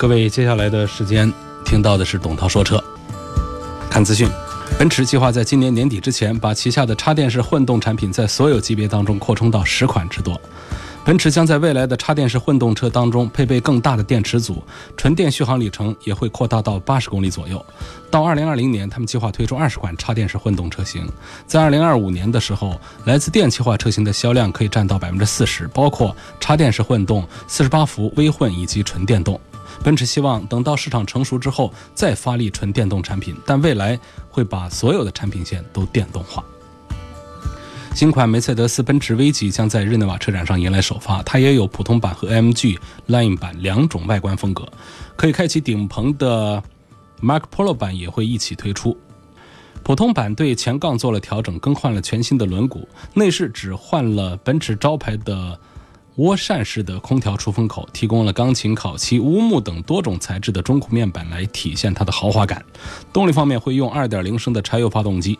各位，接下来的时间听到的是董涛说车。看资讯，奔驰计划在今年年底之前，把旗下的插电式混动产品在所有级别当中扩充到十款之多。奔驰将在未来的插电式混动车当中配备更大的电池组，纯电续航里程也会扩大到八十公里左右。到二零二零年，他们计划推出二十款插电式混动车型。在二零二五年的时候，来自电气化车型的销量可以占到百分之四十，包括插电式混动、四十八伏微混以及纯电动。奔驰希望等到市场成熟之后再发力纯电动产品，但未来会把所有的产品线都电动化。新款梅赛德斯奔驰 V 级将在日内瓦车展上迎来首发，它也有普通版和 M G Line 版两种外观风格，可以开启顶棚的 Mark Polo 版也会一起推出。普通版对前杠做了调整，更换了全新的轮毂，内饰只换了奔驰招牌的。涡扇式的空调出风口提供了钢琴、烤漆、乌木等多种材质的中控面板来体现它的豪华感。动力方面会用2.0升的柴油发动机，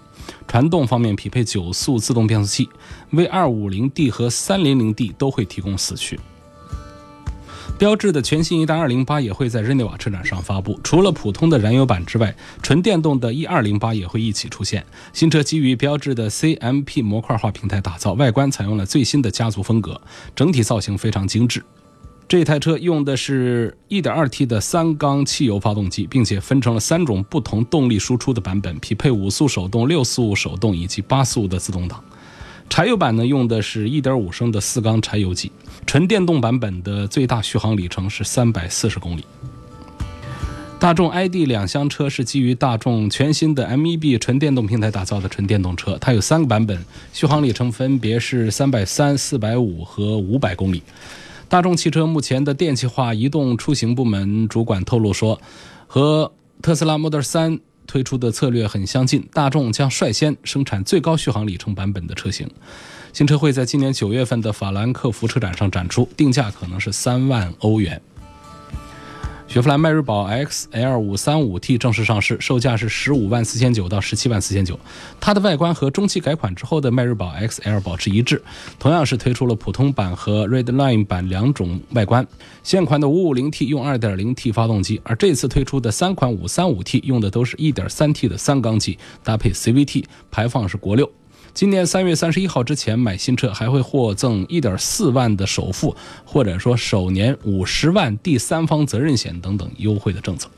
传动方面匹配九速自动变速器，V250D 和 300D 都会提供四驱。标致的全新一代208也会在日内瓦车展上发布。除了普通的燃油版之外，纯电动的 E-208 也会一起出现。新车基于标致的 CMP 模块化平台打造，外观采用了最新的家族风格，整体造型非常精致。这台车用的是 1.2T 的三缸汽油发动机，并且分成了三种不同动力输出的版本，匹配五速手动、六速手动以及八速的自动挡。柴油版呢，用的是1.5升的四缸柴油机。纯电动版本的最大续航里程是三百四十公里。大众 ID 两厢车是基于大众全新的 MEB 纯电动平台打造的纯电动车，它有三个版本，续航里程分别是三百三、四百五和五百公里。大众汽车目前的电气化移动出行部门主管透露说，和特斯拉 Model 3推出的策略很相近，大众将率先生产最高续航里程版本的车型。新车会在今年九月份的法兰克福车展上展出，定价可能是三万欧元。雪佛兰迈锐宝 XL 五三五 T 正式上市，售价是十五万四千九到十七万四千九。它的外观和中期改款之后的迈锐宝 XL 保持一致，同样是推出了普通版和 Redline 版两种外观。现款的五五零 T 用二点零 T 发动机，而这次推出的三款五三五 T 用的都是一点三 T 的三缸机，搭配 CVT，排放是国六。今年三月三十一号之前买新车还会获赠一点四万的首付，或者说首年五十万第三方责任险等等优惠的政策。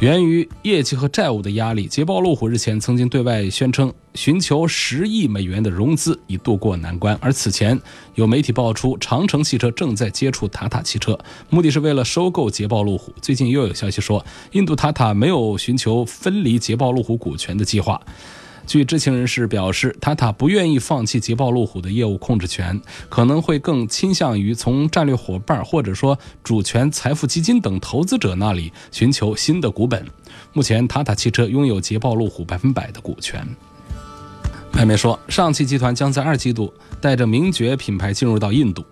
源于业绩和债务的压力，捷豹路虎日前曾经对外宣称寻求十亿美元的融资以渡过难关。而此前有媒体爆出，长城汽车正在接触塔塔汽车，目的是为了收购捷豹路虎。最近又有消息说，印度塔塔没有寻求分离捷豹路虎股权的计划。据知情人士表示，塔塔不愿意放弃捷豹路虎的业务控制权，可能会更倾向于从战略伙伴或者说主权财富基金等投资者那里寻求新的股本。目前，塔塔汽车拥有捷豹路虎百分百的股权。外媒说，上汽集团将在二季度带着名爵品牌进入到印度。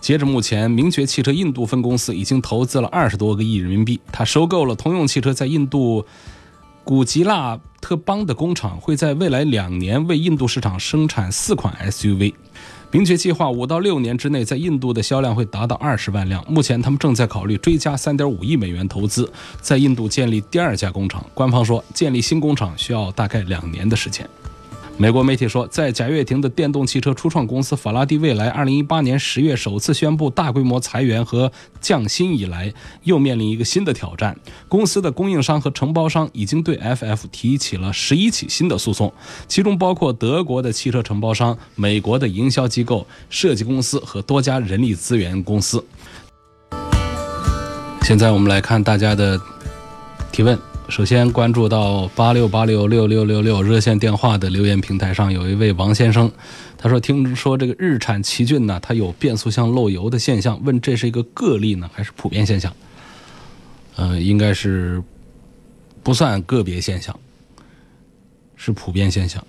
截至目前，名爵汽车印度分公司已经投资了二十多个亿人民币。它收购了通用汽车在印度。古吉拉特邦的工厂会在未来两年为印度市场生产四款 SUV。明确计划五到六年之内在印度的销量会达到二十万辆。目前，他们正在考虑追加三点五亿美元投资，在印度建立第二家工厂。官方说，建立新工厂需要大概两年的时间。美国媒体说，在贾跃亭的电动汽车初创公司法拉第未来，二零一八年十月首次宣布大规模裁员和降薪以来，又面临一个新的挑战。公司的供应商和承包商已经对 FF 提起了十一起新的诉讼，其中包括德国的汽车承包商、美国的营销机构、设计公司和多家人力资源公司。现在我们来看大家的提问。首先关注到八六八六六六六六热线电话的留言平台上，有一位王先生，他说：“听说这个日产奇骏呢，它有变速箱漏油的现象，问这是一个个例呢，还是普遍现象？”呃，应该是不算个别现象，是普遍现象。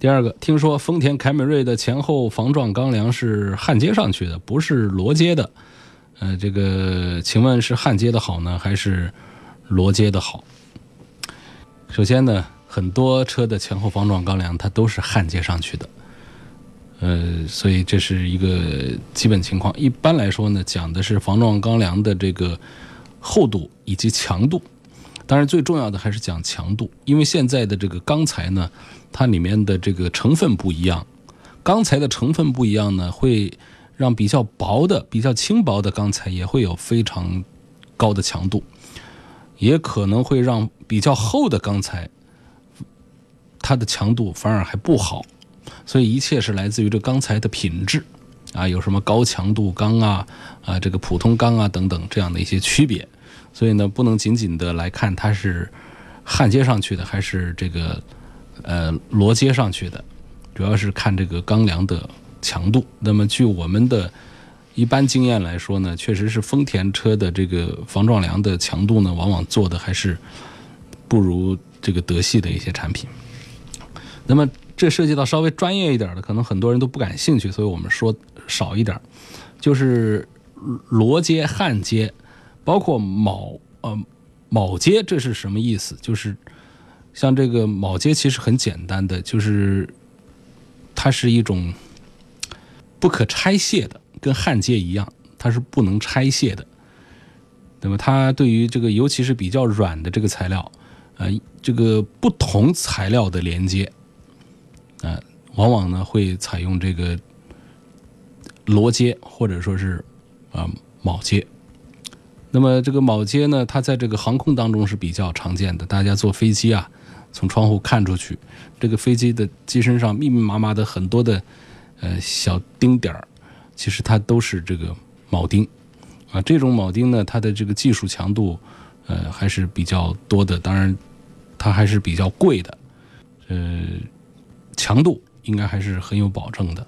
第二个，听说丰田凯美瑞的前后防撞钢梁是焊接上去的，不是螺接的。呃，这个请问是焊接的好呢，还是螺接的好？首先呢，很多车的前后防撞钢梁它都是焊接上去的。呃，所以这是一个基本情况。一般来说呢，讲的是防撞钢梁的这个厚度以及强度。当然，最重要的还是讲强度，因为现在的这个钢材呢，它里面的这个成分不一样。钢材的成分不一样呢，会让比较薄的、比较轻薄的钢材也会有非常高的强度，也可能会让比较厚的钢材它的强度反而还不好。所以一切是来自于这钢材的品质，啊，有什么高强度钢啊，啊，这个普通钢啊等等这样的一些区别。所以呢，不能仅仅的来看它是焊接上去的还是这个呃螺接上去的，主要是看这个钢梁的强度。那么据我们的一般经验来说呢，确实是丰田车的这个防撞梁的强度呢，往往做的还是不如这个德系的一些产品。那么。这涉及到稍微专业一点的，可能很多人都不感兴趣，所以我们说少一点。就是螺接、焊接，包括铆呃铆接，这是什么意思？就是像这个铆接其实很简单的，就是它是一种不可拆卸的，跟焊接一样，它是不能拆卸的。那么它对于这个尤其是比较软的这个材料，呃，这个不同材料的连接。呃，往往呢会采用这个螺接或者说是啊铆接。那么这个铆接呢，它在这个航空当中是比较常见的。大家坐飞机啊，从窗户看出去，这个飞机的机身上密密麻麻的很多的呃小钉点儿，其实它都是这个铆钉啊。这种铆钉呢，它的这个技术强度呃还是比较多的，当然它还是比较贵的，呃。强度应该还是很有保证的，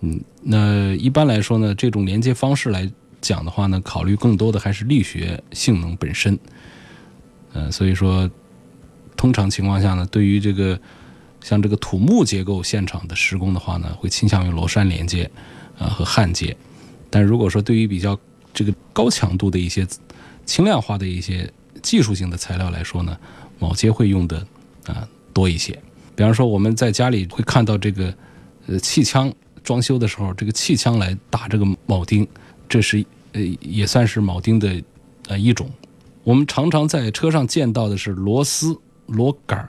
嗯，那一般来说呢，这种连接方式来讲的话呢，考虑更多的还是力学性能本身，呃，所以说，通常情况下呢，对于这个像这个土木结构现场的施工的话呢，会倾向于螺栓连接啊和焊接，但如果说对于比较这个高强度的一些轻量化的一些技术性的材料来说呢，铆接会用的啊多一些。比方说，我们在家里会看到这个，呃，气枪装修的时候，这个气枪来打这个铆钉，这是呃也算是铆钉的呃一种。我们常常在车上见到的是螺丝、螺杆儿，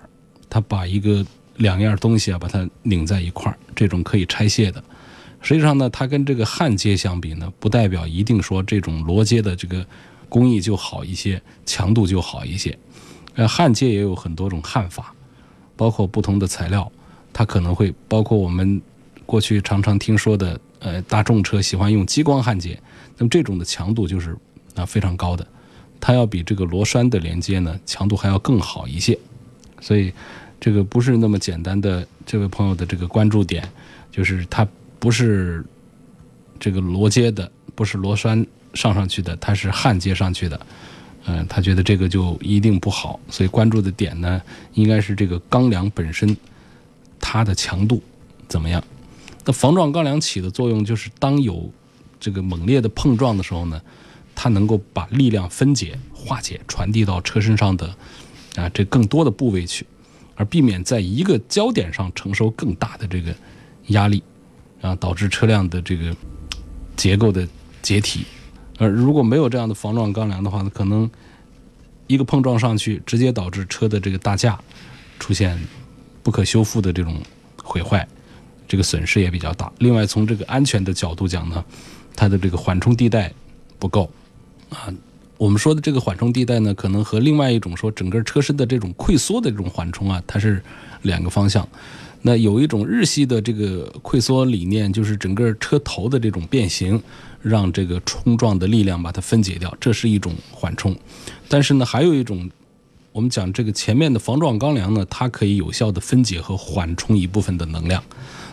它把一个两样东西啊把它拧在一块儿，这种可以拆卸的。实际上呢，它跟这个焊接相比呢，不代表一定说这种螺接的这个工艺就好一些，强度就好一些。呃，焊接也有很多种焊法。包括不同的材料，它可能会包括我们过去常常听说的，呃，大众车喜欢用激光焊接，那么这种的强度就是啊非常高的，它要比这个螺栓的连接呢强度还要更好一些，所以这个不是那么简单的。这位朋友的这个关注点就是它不是这个螺接的，不是螺栓上上去的，它是焊接上去的。嗯，他觉得这个就一定不好，所以关注的点呢，应该是这个钢梁本身它的强度怎么样。那防撞钢梁起的作用就是，当有这个猛烈的碰撞的时候呢，它能够把力量分解、化解、传递到车身上的啊这更多的部位去，而避免在一个焦点上承受更大的这个压力，啊导致车辆的这个结构的解体。而如果没有这样的防撞钢梁的话呢，可能一个碰撞上去，直接导致车的这个大架出现不可修复的这种毁坏，这个损失也比较大。另外，从这个安全的角度讲呢，它的这个缓冲地带不够啊。我们说的这个缓冲地带呢，可能和另外一种说整个车身的这种溃缩的这种缓冲啊，它是两个方向。那有一种日系的这个溃缩理念，就是整个车头的这种变形。让这个冲撞的力量把它分解掉，这是一种缓冲。但是呢，还有一种，我们讲这个前面的防撞钢梁呢，它可以有效的分解和缓冲一部分的能量，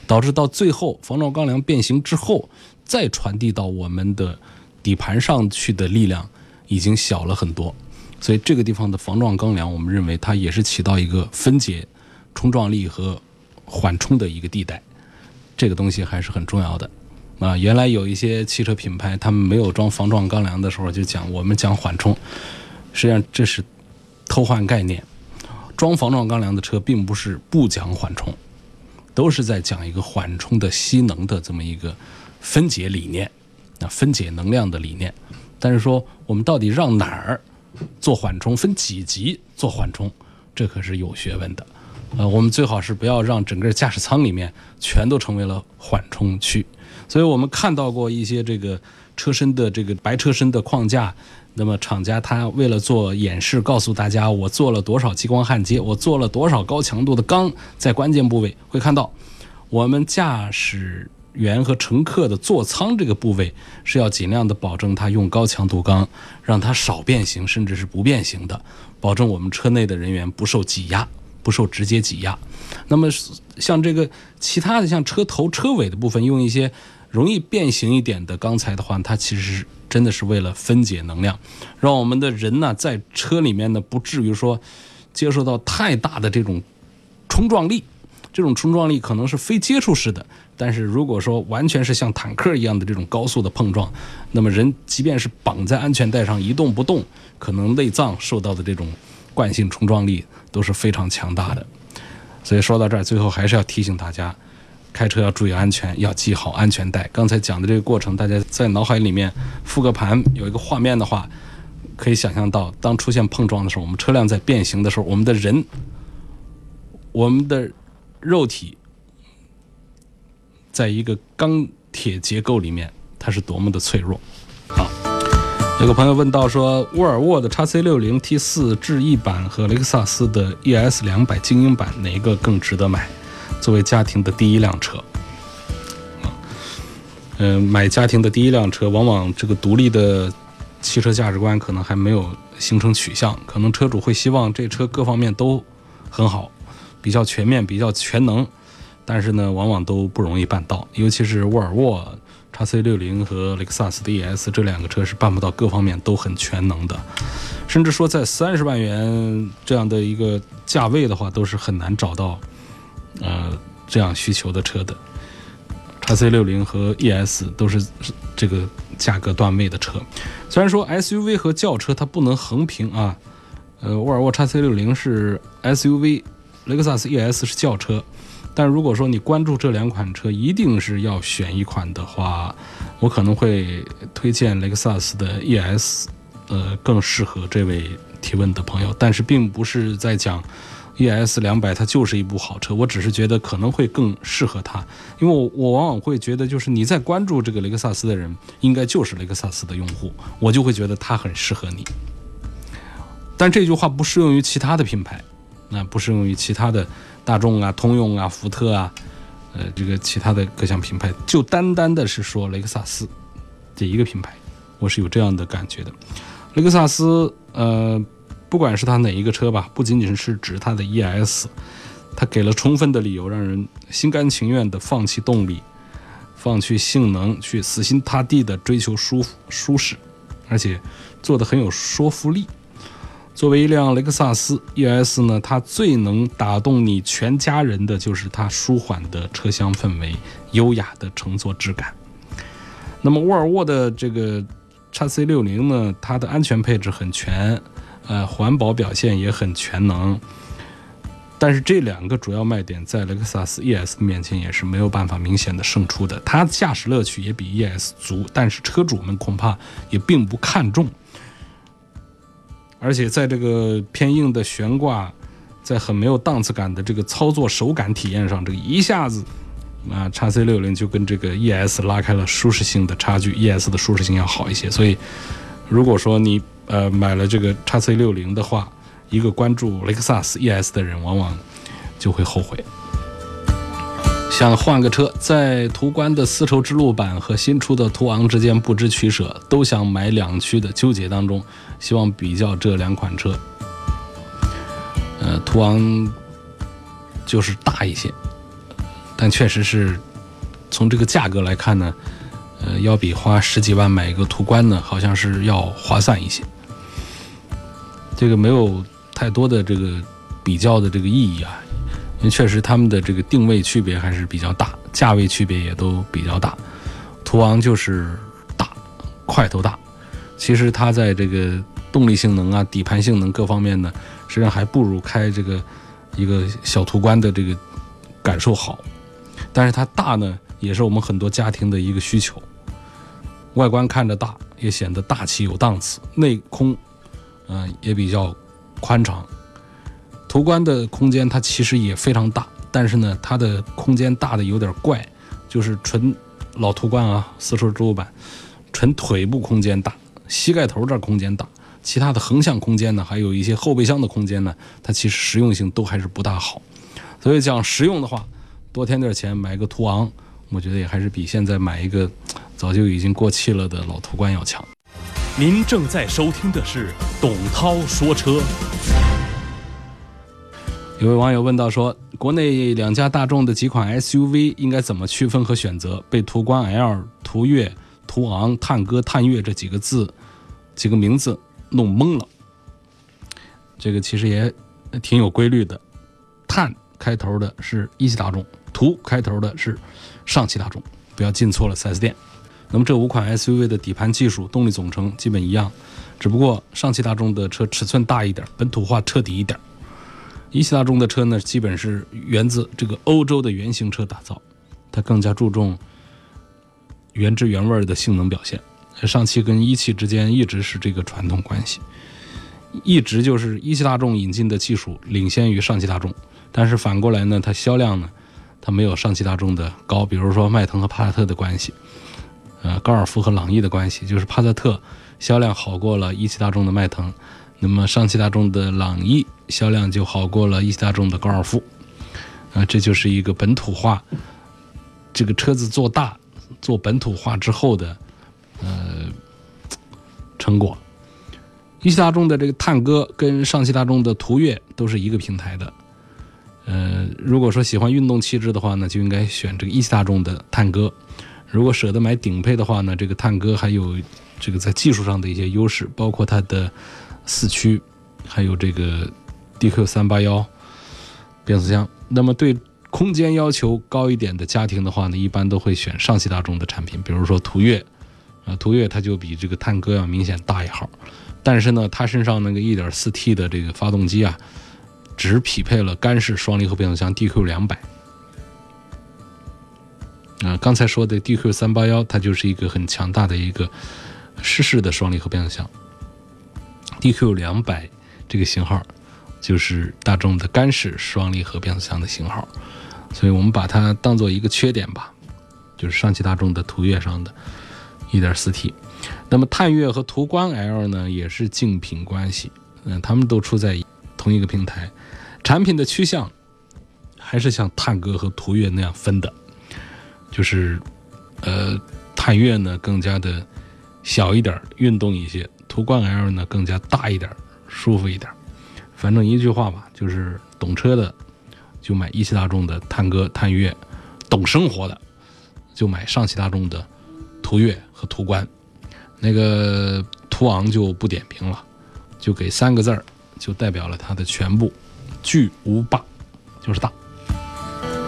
导致到最后防撞钢梁变形之后，再传递到我们的底盘上去的力量，已经小了很多，所以这个地方的防撞钢梁，我们认为它也是起到一个分解冲撞力和缓冲的一个地带，这个东西还是很重要的。啊，原来有一些汽车品牌，他们没有装防撞钢梁的时候，就讲我们讲缓冲，实际上这是偷换概念。装防撞钢梁的车并不是不讲缓冲，都是在讲一个缓冲的吸能的这么一个分解理念，啊，分解能量的理念。但是说我们到底让哪儿做缓冲，分几级做缓冲，这可是有学问的。呃，我们最好是不要让整个驾驶舱里面全都成为了缓冲区。所以我们看到过一些这个车身的这个白车身的框架，那么厂家他为了做演示，告诉大家我做了多少激光焊接，我做了多少高强度的钢在关键部位，会看到我们驾驶员和乘客的座舱这个部位是要尽量的保证它用高强度钢，让它少变形，甚至是不变形的，保证我们车内的人员不受挤压，不受直接挤压。那么像这个其他的像车头、车尾的部分，用一些。容易变形一点的钢材的话，它其实是真的是为了分解能量，让我们的人呢在车里面呢不至于说接受到太大的这种冲撞力。这种冲撞力可能是非接触式的，但是如果说完全是像坦克一样的这种高速的碰撞，那么人即便是绑在安全带上一动不动，可能内脏受到的这种惯性冲撞力都是非常强大的。所以说到这儿，最后还是要提醒大家。开车要注意安全，要系好安全带。刚才讲的这个过程，大家在脑海里面复个盘，有一个画面的话，可以想象到，当出现碰撞的时候，我们车辆在变形的时候，我们的人，我们的肉体，在一个钢铁结构里面，它是多么的脆弱。有个朋友问到说，沃尔沃的 x C 六零 T 四智逸版和雷克萨斯的 ES 两百精英版哪一个更值得买？作为家庭的第一辆车，嗯，买家庭的第一辆车，往往这个独立的汽车价值观可能还没有形成取向，可能车主会希望这车各方面都很好，比较全面，比较全能，但是呢，往往都不容易办到，尤其是沃尔沃 x C 六零和雷克萨斯的 ES 这两个车是办不到各方面都很全能的，甚至说在三十万元这样的一个价位的话，都是很难找到。呃，这样需求的车的，x C 六零和 ES 都是这个价格段位的车。虽然说 SUV 和轿车它不能横平啊，呃，沃尔沃 x C 六零是 SUV，雷克萨斯 ES 是轿车。但如果说你关注这两款车，一定是要选一款的话，我可能会推荐雷克萨斯的 ES，呃，更适合这位提问的朋友。但是并不是在讲。ES 两百它就是一部好车，我只是觉得可能会更适合它，因为我我往往会觉得，就是你在关注这个雷克萨斯的人，应该就是雷克萨斯的用户，我就会觉得它很适合你。但这句话不适用于其他的品牌，那不适用于其他的大众啊、通用啊、福特啊，呃，这个其他的各项品牌，就单单的是说雷克萨斯这一个品牌，我是有这样的感觉的。雷克萨斯，呃。不管是它哪一个车吧，不仅仅是指它的 ES，它给了充分的理由，让人心甘情愿的放弃动力，放弃性能，去死心塌地的追求舒服、舒适，而且做的很有说服力。作为一辆雷克萨斯 ES 呢，它最能打动你全家人的就是它舒缓的车厢氛围、优雅的乘坐质感。那么沃尔沃的这个 x C 六零呢，它的安全配置很全。呃，环保表现也很全能，但是这两个主要卖点在雷克萨斯 ES 面前也是没有办法明显的胜出的。它驾驶乐趣也比 ES 足，但是车主们恐怕也并不看重。而且在这个偏硬的悬挂，在很没有档次感的这个操作手感体验上，这个一下子啊，叉 C 六零就跟这个 ES 拉开了舒适性的差距，ES 的舒适性要好一些。所以，如果说你呃，买了这个叉 C 六零的话，一个关注雷克萨斯 ES 的人，往往就会后悔。想换个车，在途观的丝绸之路版和新出的途昂之间不知取舍，都想买两驱的纠结当中，希望比较这两款车。呃，途昂就是大一些，但确实是从这个价格来看呢。呃，要比花十几万买一个途观呢，好像是要划算一些。这个没有太多的这个比较的这个意义啊，因为确实他们的这个定位区别还是比较大，价位区别也都比较大。途昂就是大，块头大，其实它在这个动力性能啊、底盘性能各方面呢，实际上还不如开这个一个小途观的这个感受好。但是它大呢，也是我们很多家庭的一个需求。外观看着大，也显得大气有档次，内空，嗯，也比较宽敞。途观的空间它其实也非常大，但是呢，它的空间大的有点怪，就是纯老途观啊，四轮桌版，纯腿部空间大，膝盖头这空间大，其他的横向空间呢，还有一些后备箱的空间呢，它其实实用性都还是不大好。所以讲实用的话，多添点钱买个途昂，我觉得也还是比现在买一个。早就已经过气了的老途观要强。您正在收听的是董涛说车。有位网友问到说，国内两家大众的几款 SUV 应该怎么区分和选择？被途观 L、途岳、途昂、探歌、探岳这几个字、几个名字弄懵了。这个其实也挺有规律的。探开头的是一汽大众，途开头的是上汽大众，不要进错了 4S 店。那么这五款 SUV 的底盘技术、动力总成基本一样，只不过上汽大众的车尺寸大一点，本土化彻底一点。一汽大众的车呢，基本是源自这个欧洲的原型车打造，它更加注重原汁原味的性能表现。上汽跟一汽之间一直是这个传统关系，一直就是一汽大众引进的技术领先于上汽大众，但是反过来呢，它销量呢，它没有上汽大众的高。比如说迈腾和帕萨特的关系。呃，高尔夫和朗逸的关系就是帕萨特销量好过了一汽大众的迈腾，那么上汽大众的朗逸销量就好过了一汽大众的高尔夫，啊，这就是一个本土化，这个车子做大做本土化之后的呃成果。一汽大众的这个探歌跟上汽大众的途岳都是一个平台的，呃，如果说喜欢运动气质的话呢，就应该选这个一汽大众的探歌。如果舍得买顶配的话呢，这个探歌还有这个在技术上的一些优势，包括它的四驱，还有这个 DQ 三八幺变速箱。那么对空间要求高一点的家庭的话呢，一般都会选上汽大众的产品，比如说途岳啊，途岳它就比这个探歌要明显大一号，但是呢，它身上那个 1.4T 的这个发动机啊，只匹配了干式双离合变速箱 DQ 两百。啊，刚才说的 DQ 三八幺，它就是一个很强大的一个湿式的双离合变速箱。DQ 两百这个型号就是大众的干式双离合变速箱的型号，所以我们把它当做一个缺点吧，就是上汽大众的途岳上的 1.4T。那么探岳和途观 L 呢，也是竞品关系，嗯，他们都处在同一个平台，产品的趋向还是像探歌和途岳那样分的。就是，呃，探岳呢更加的小一点，运动一些；途观 L 呢更加大一点，舒服一点。反正一句话吧，就是懂车的就买一汽大众的探歌、探岳；懂生活的就买上汽大众的途岳和途观。那个途昂就不点评了，就给三个字儿，就代表了它的全部：巨无霸，就是大。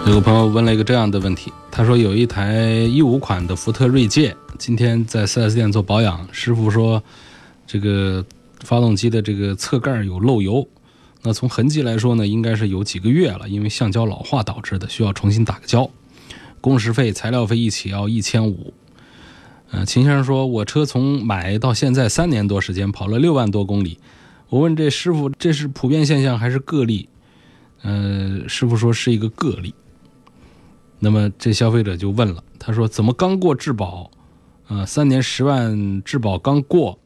有个朋友问了一个这样的问题。他说有一台一五款的福特锐界，今天在 4S 店做保养，师傅说这个发动机的这个侧盖有漏油，那从痕迹来说呢，应该是有几个月了，因为橡胶老化导致的，需要重新打个胶，工时费、材料费一起要一千五。嗯，秦先生说，我车从买到现在三年多时间，跑了六万多公里，我问这师傅，这是普遍现象还是个例？呃，师傅说是一个个例。那么这消费者就问了，他说：“怎么刚过质保，呃，三年十万质保刚过，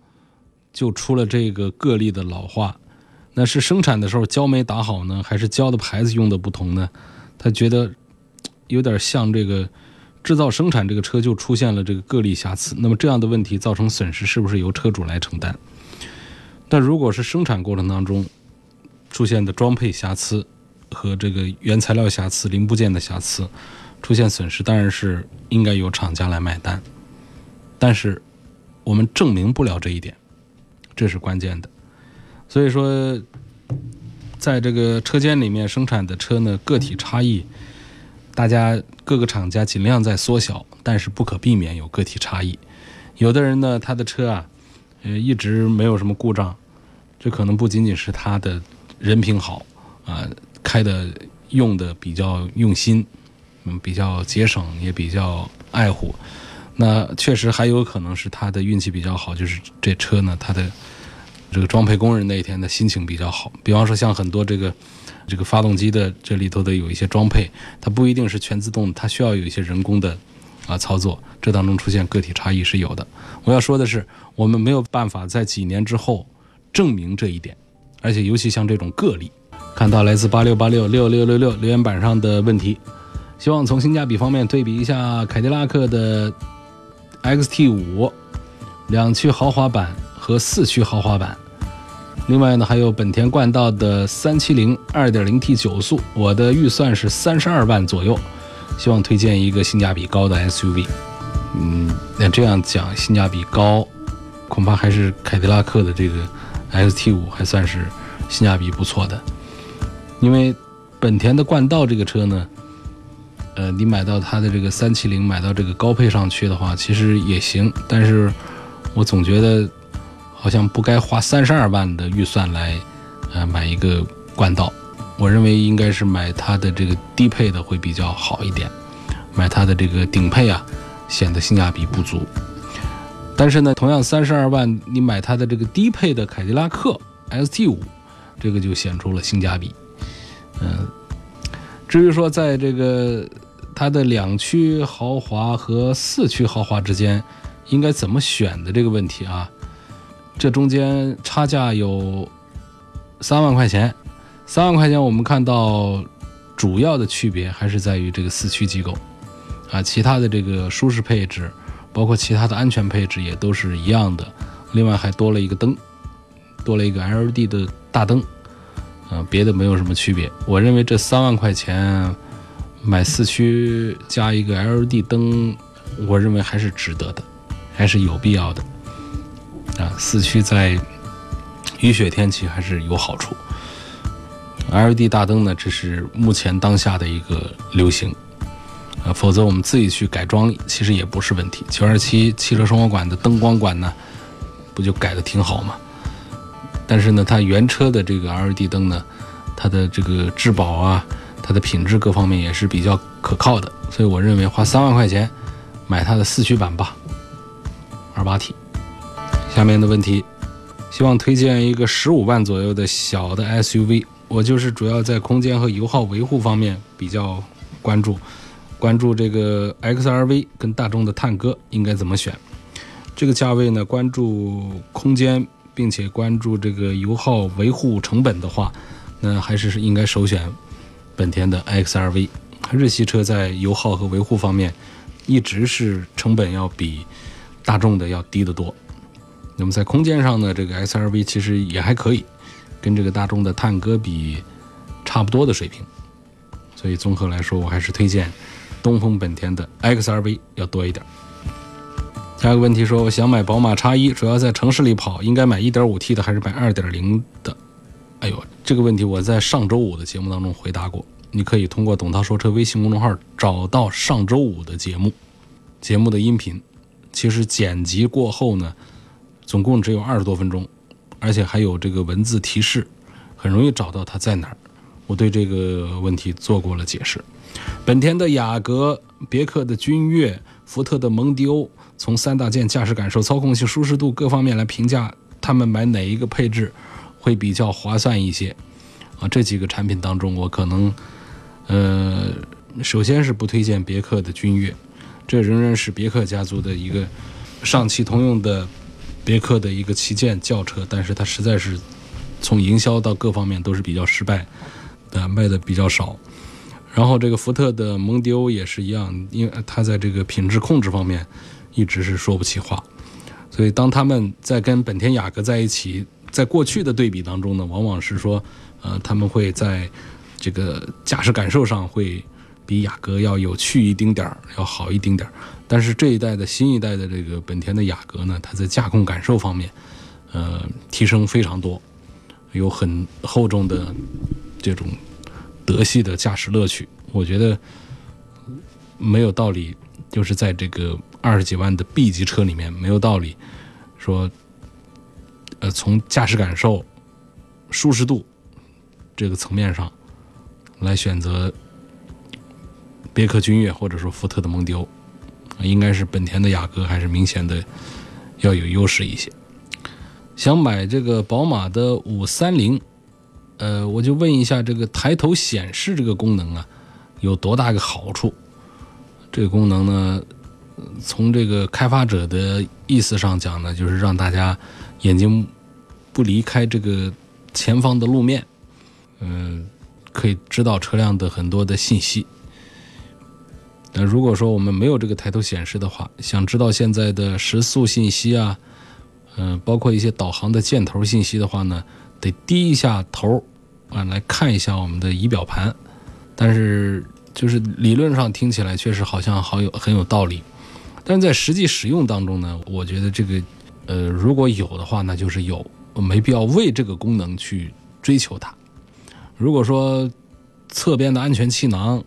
就出了这个个例的老化？那是生产的时候胶没打好呢，还是胶的牌子用的不同呢？他觉得有点像这个制造生产这个车就出现了这个个例瑕疵。那么这样的问题造成损失是不是由车主来承担？但如果是生产过程当中出现的装配瑕疵和这个原材料瑕疵、零部件的瑕疵。”出现损失当然是应该由厂家来买单，但是我们证明不了这一点，这是关键的。所以说，在这个车间里面生产的车呢，个体差异，大家各个厂家尽量在缩小，但是不可避免有个体差异。有的人呢，他的车啊，呃，一直没有什么故障，这可能不仅仅是他的人品好啊，开的用的比较用心，嗯，比较节省，也比较爱护。那确实还有可能是他的运气比较好，就是这车呢，他的这个装配工人那一天的心情比较好。比方说，像很多这个这个发动机的这里头的有一些装配，它不一定是全自动，它需要有一些人工的啊操作，这当中出现个体差异是有的。我要说的是，我们没有办法在几年之后证明这一点，而且尤其像这种个例，看到来自八六八六六六六六留言板上的问题，希望从性价比方面对比一下凯迪拉克的。XT 五两驱豪华版和四驱豪华版，另外呢还有本田冠道的三七零二点零 T 九速，我的预算是三十二万左右，希望推荐一个性价比高的 SUV。嗯，那这样讲性价比高，恐怕还是凯迪拉克的这个 XT 五还算是性价比不错的，因为本田的冠道这个车呢。呃，你买到它的这个三七零，买到这个高配上去的话，其实也行。但是，我总觉得好像不该花三十二万的预算来，呃，买一个冠道。我认为应该是买它的这个低配的会比较好一点。买它的这个顶配啊，显得性价比不足。但是呢，同样三十二万，你买它的这个低配的凯迪拉克 ST 五，这个就显出了性价比。嗯，至于说在这个。它的两驱豪华和四驱豪华之间应该怎么选的这个问题啊，这中间差价有三万块钱，三万块钱我们看到主要的区别还是在于这个四驱机构啊，其他的这个舒适配置，包括其他的安全配置也都是一样的，另外还多了一个灯，多了一个 LED 的大灯，啊，别的没有什么区别。我认为这三万块钱。买四驱加一个 LED 灯，我认为还是值得的，还是有必要的。啊，四驱在雨雪天气还是有好处。LED 大灯呢，这是目前当下的一个流行。啊，否则我们自己去改装其实也不是问题。九二七汽车生活馆的灯光管呢，不就改的挺好吗？但是呢，它原车的这个 LED 灯呢，它的这个质保啊。它的品质各方面也是比较可靠的，所以我认为花三万块钱买它的四驱版吧，二八 T。下面的问题，希望推荐一个十五万左右的小的 SUV。我就是主要在空间和油耗维护方面比较关注，关注这个 XRV 跟大众的探歌应该怎么选。这个价位呢，关注空间，并且关注这个油耗维护成本的话，那还是应该首选。本田的 XRV，日系车在油耗和维护方面，一直是成本要比大众的要低得多。那么在空间上呢，这个 XRV 其实也还可以，跟这个大众的探歌比差不多的水平。所以综合来说，我还是推荐东风本田的 XRV 要多一点。下一个问题说，我想买宝马 X1，主要在城市里跑，应该买 1.5T 的还是买2.0的？哎呦，这个问题我在上周五的节目当中回答过，你可以通过“董涛说车”微信公众号找到上周五的节目，节目的音频，其实剪辑过后呢，总共只有二十多分钟，而且还有这个文字提示，很容易找到它在哪儿。我对这个问题做过了解释。本田的雅阁、别克的君越、福特的蒙迪欧，从三大件驾驶感受、操控性、舒适度各方面来评价，他们买哪一个配置？会比较划算一些，啊，这几个产品当中，我可能，呃，首先是不推荐别克的君越，这仍然是别克家族的一个上汽通用的别克的一个旗舰轿车，但是它实在是从营销到各方面都是比较失败，的卖的比较少。然后这个福特的蒙迪欧也是一样，因为它在这个品质控制方面一直是说不起话，所以当他们在跟本田雅阁在一起。在过去的对比当中呢，往往是说，呃，他们会在这个驾驶感受上会比雅阁要有趣一丁点儿，要好一丁点儿。但是这一代的新一代的这个本田的雅阁呢，它在驾控感受方面，呃，提升非常多。有很厚重的这种德系的驾驶乐趣，我觉得没有道理，就是在这个二十几万的 B 级车里面，没有道理说，呃，从驾驶感受、舒适度这个层面上来选择别克君越或者说福特的蒙迪欧，应该是本田的雅阁还是明显的要有优势一些。想买这个宝马的五三零，呃，我就问一下，这个抬头显示这个功能啊，有多大个好处？这个功能呢，从这个开发者的意思上讲呢，就是让大家眼睛不离开这个前方的路面，嗯，可以知道车辆的很多的信息。那如果说我们没有这个抬头显示的话，想知道现在的时速信息啊。嗯，包括一些导航的箭头信息的话呢，得低一下头啊，来看一下我们的仪表盘。但是，就是理论上听起来确实好像好有很有道理，但是在实际使用当中呢，我觉得这个，呃，如果有的话，那就是有，没必要为这个功能去追求它。如果说侧边的安全气囊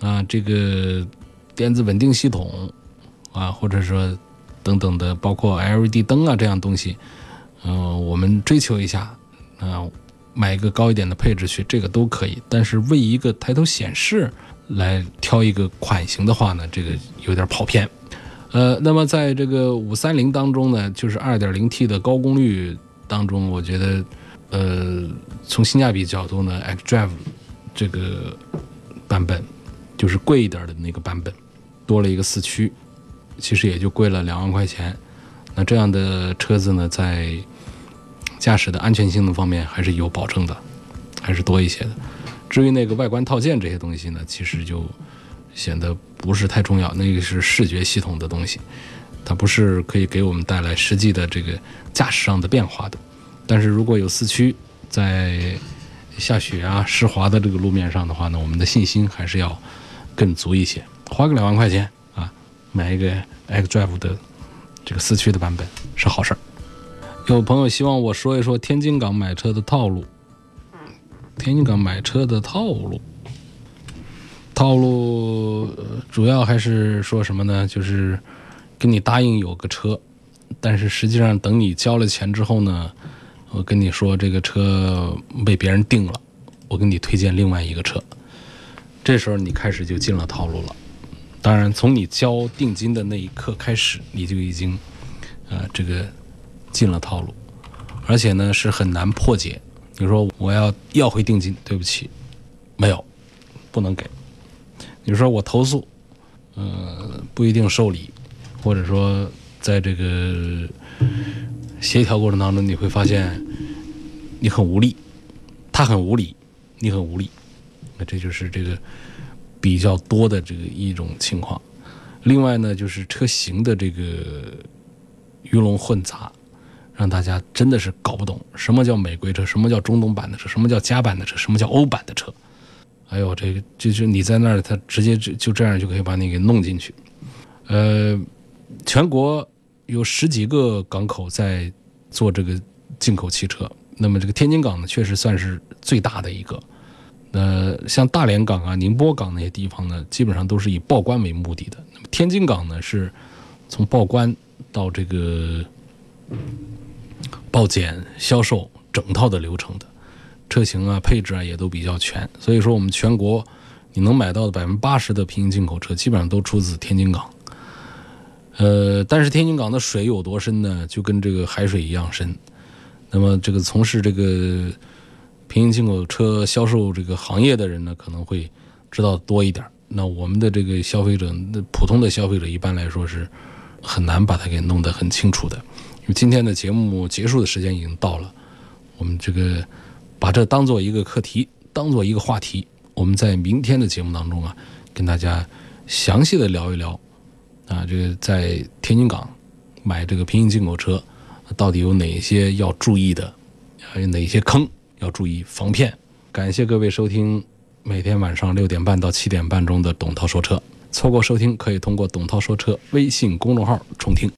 啊，这个电子稳定系统啊，或者说。等等的，包括 LED 灯啊这样东西，嗯，我们追求一下，啊，买一个高一点的配置去，这个都可以。但是为一个抬头显示来挑一个款型的话呢，这个有点跑偏。呃，那么在这个五三零当中呢，就是 2.0T 的高功率当中，我觉得，呃，从性价比角度呢，xDrive 这个版本就是贵一点的那个版本，多了一个四驱。其实也就贵了两万块钱，那这样的车子呢，在驾驶的安全性能方面还是有保证的，还是多一些的。至于那个外观套件这些东西呢，其实就显得不是太重要，那个是视觉系统的东西，它不是可以给我们带来实际的这个驾驶上的变化的。但是如果有四驱，在下雪啊、湿滑的这个路面上的话呢，我们的信心还是要更足一些，花个两万块钱啊。买一个 xDrive 的这个四驱的版本是好事儿。有朋友希望我说一说天津港买车的套路。天津港买车的套路，套路主要还是说什么呢？就是跟你答应有个车，但是实际上等你交了钱之后呢，我跟你说这个车被别人定了，我给你推荐另外一个车，这时候你开始就进了套路了。当然，从你交定金的那一刻开始，你就已经，呃，这个进了套路，而且呢是很难破解。你说我要要回定金，对不起，没有，不能给。你说我投诉，呃，不一定受理，或者说在这个协调过程当中，你会发现你很无力，他很无理，你很无力，那这就是这个。比较多的这个一种情况，另外呢，就是车型的这个鱼龙混杂，让大家真的是搞不懂什么叫美规车，什么叫中东版的车，什么叫加版的车，什么叫欧版的车。哎呦，这个就是你在那儿，他直接就就这样就可以把你给弄进去。呃，全国有十几个港口在做这个进口汽车，那么这个天津港呢，确实算是最大的一个。呃，像大连港啊、宁波港那些地方呢，基本上都是以报关为目的的。那么天津港呢，是从报关到这个报检、销售整套的流程的，车型啊、配置啊也都比较全。所以说，我们全国你能买到的百分之八十的平行进口车，基本上都出自天津港。呃，但是天津港的水有多深呢？就跟这个海水一样深。那么这个从事这个。平行进口车销售这个行业的人呢，可能会知道多一点。那我们的这个消费者，那普通的消费者一般来说是很难把它给弄得很清楚的。因为今天的节目结束的时间已经到了，我们这个把这当做一个课题，当做一个话题，我们在明天的节目当中啊，跟大家详细的聊一聊啊，这个在天津港买这个平行进口车到底有哪些要注意的，还有哪些坑。要注意防骗。感谢各位收听每天晚上六点半到七点半钟的董涛说车。错过收听，可以通过董涛说车微信公众号重听。